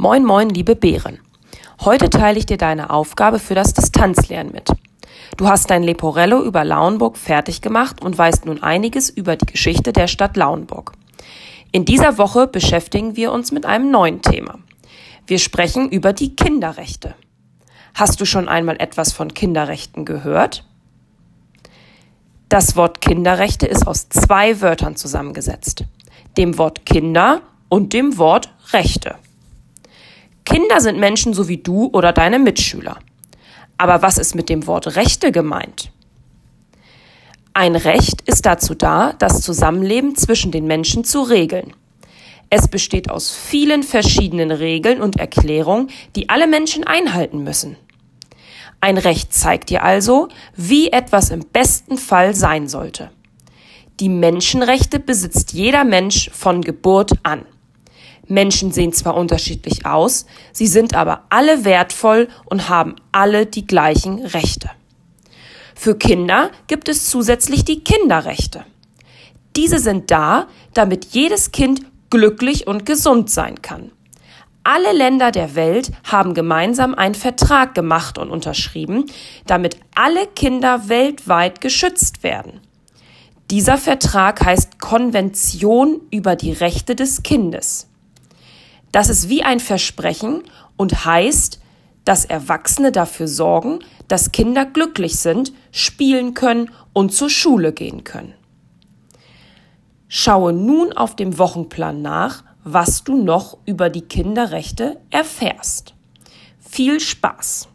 Moin, moin, liebe Bären. Heute teile ich dir deine Aufgabe für das Distanzlernen mit. Du hast dein Leporello über Lauenburg fertig gemacht und weißt nun einiges über die Geschichte der Stadt Lauenburg. In dieser Woche beschäftigen wir uns mit einem neuen Thema. Wir sprechen über die Kinderrechte. Hast du schon einmal etwas von Kinderrechten gehört? Das Wort Kinderrechte ist aus zwei Wörtern zusammengesetzt. Dem Wort Kinder und dem Wort Rechte. Kinder sind Menschen so wie du oder deine Mitschüler. Aber was ist mit dem Wort Rechte gemeint? Ein Recht ist dazu da, das Zusammenleben zwischen den Menschen zu regeln. Es besteht aus vielen verschiedenen Regeln und Erklärungen, die alle Menschen einhalten müssen. Ein Recht zeigt dir also, wie etwas im besten Fall sein sollte. Die Menschenrechte besitzt jeder Mensch von Geburt an. Menschen sehen zwar unterschiedlich aus, sie sind aber alle wertvoll und haben alle die gleichen Rechte. Für Kinder gibt es zusätzlich die Kinderrechte. Diese sind da, damit jedes Kind glücklich und gesund sein kann. Alle Länder der Welt haben gemeinsam einen Vertrag gemacht und unterschrieben, damit alle Kinder weltweit geschützt werden. Dieser Vertrag heißt Konvention über die Rechte des Kindes. Das ist wie ein Versprechen und heißt, dass Erwachsene dafür sorgen, dass Kinder glücklich sind, spielen können und zur Schule gehen können. Schaue nun auf dem Wochenplan nach, was du noch über die Kinderrechte erfährst. Viel Spaß!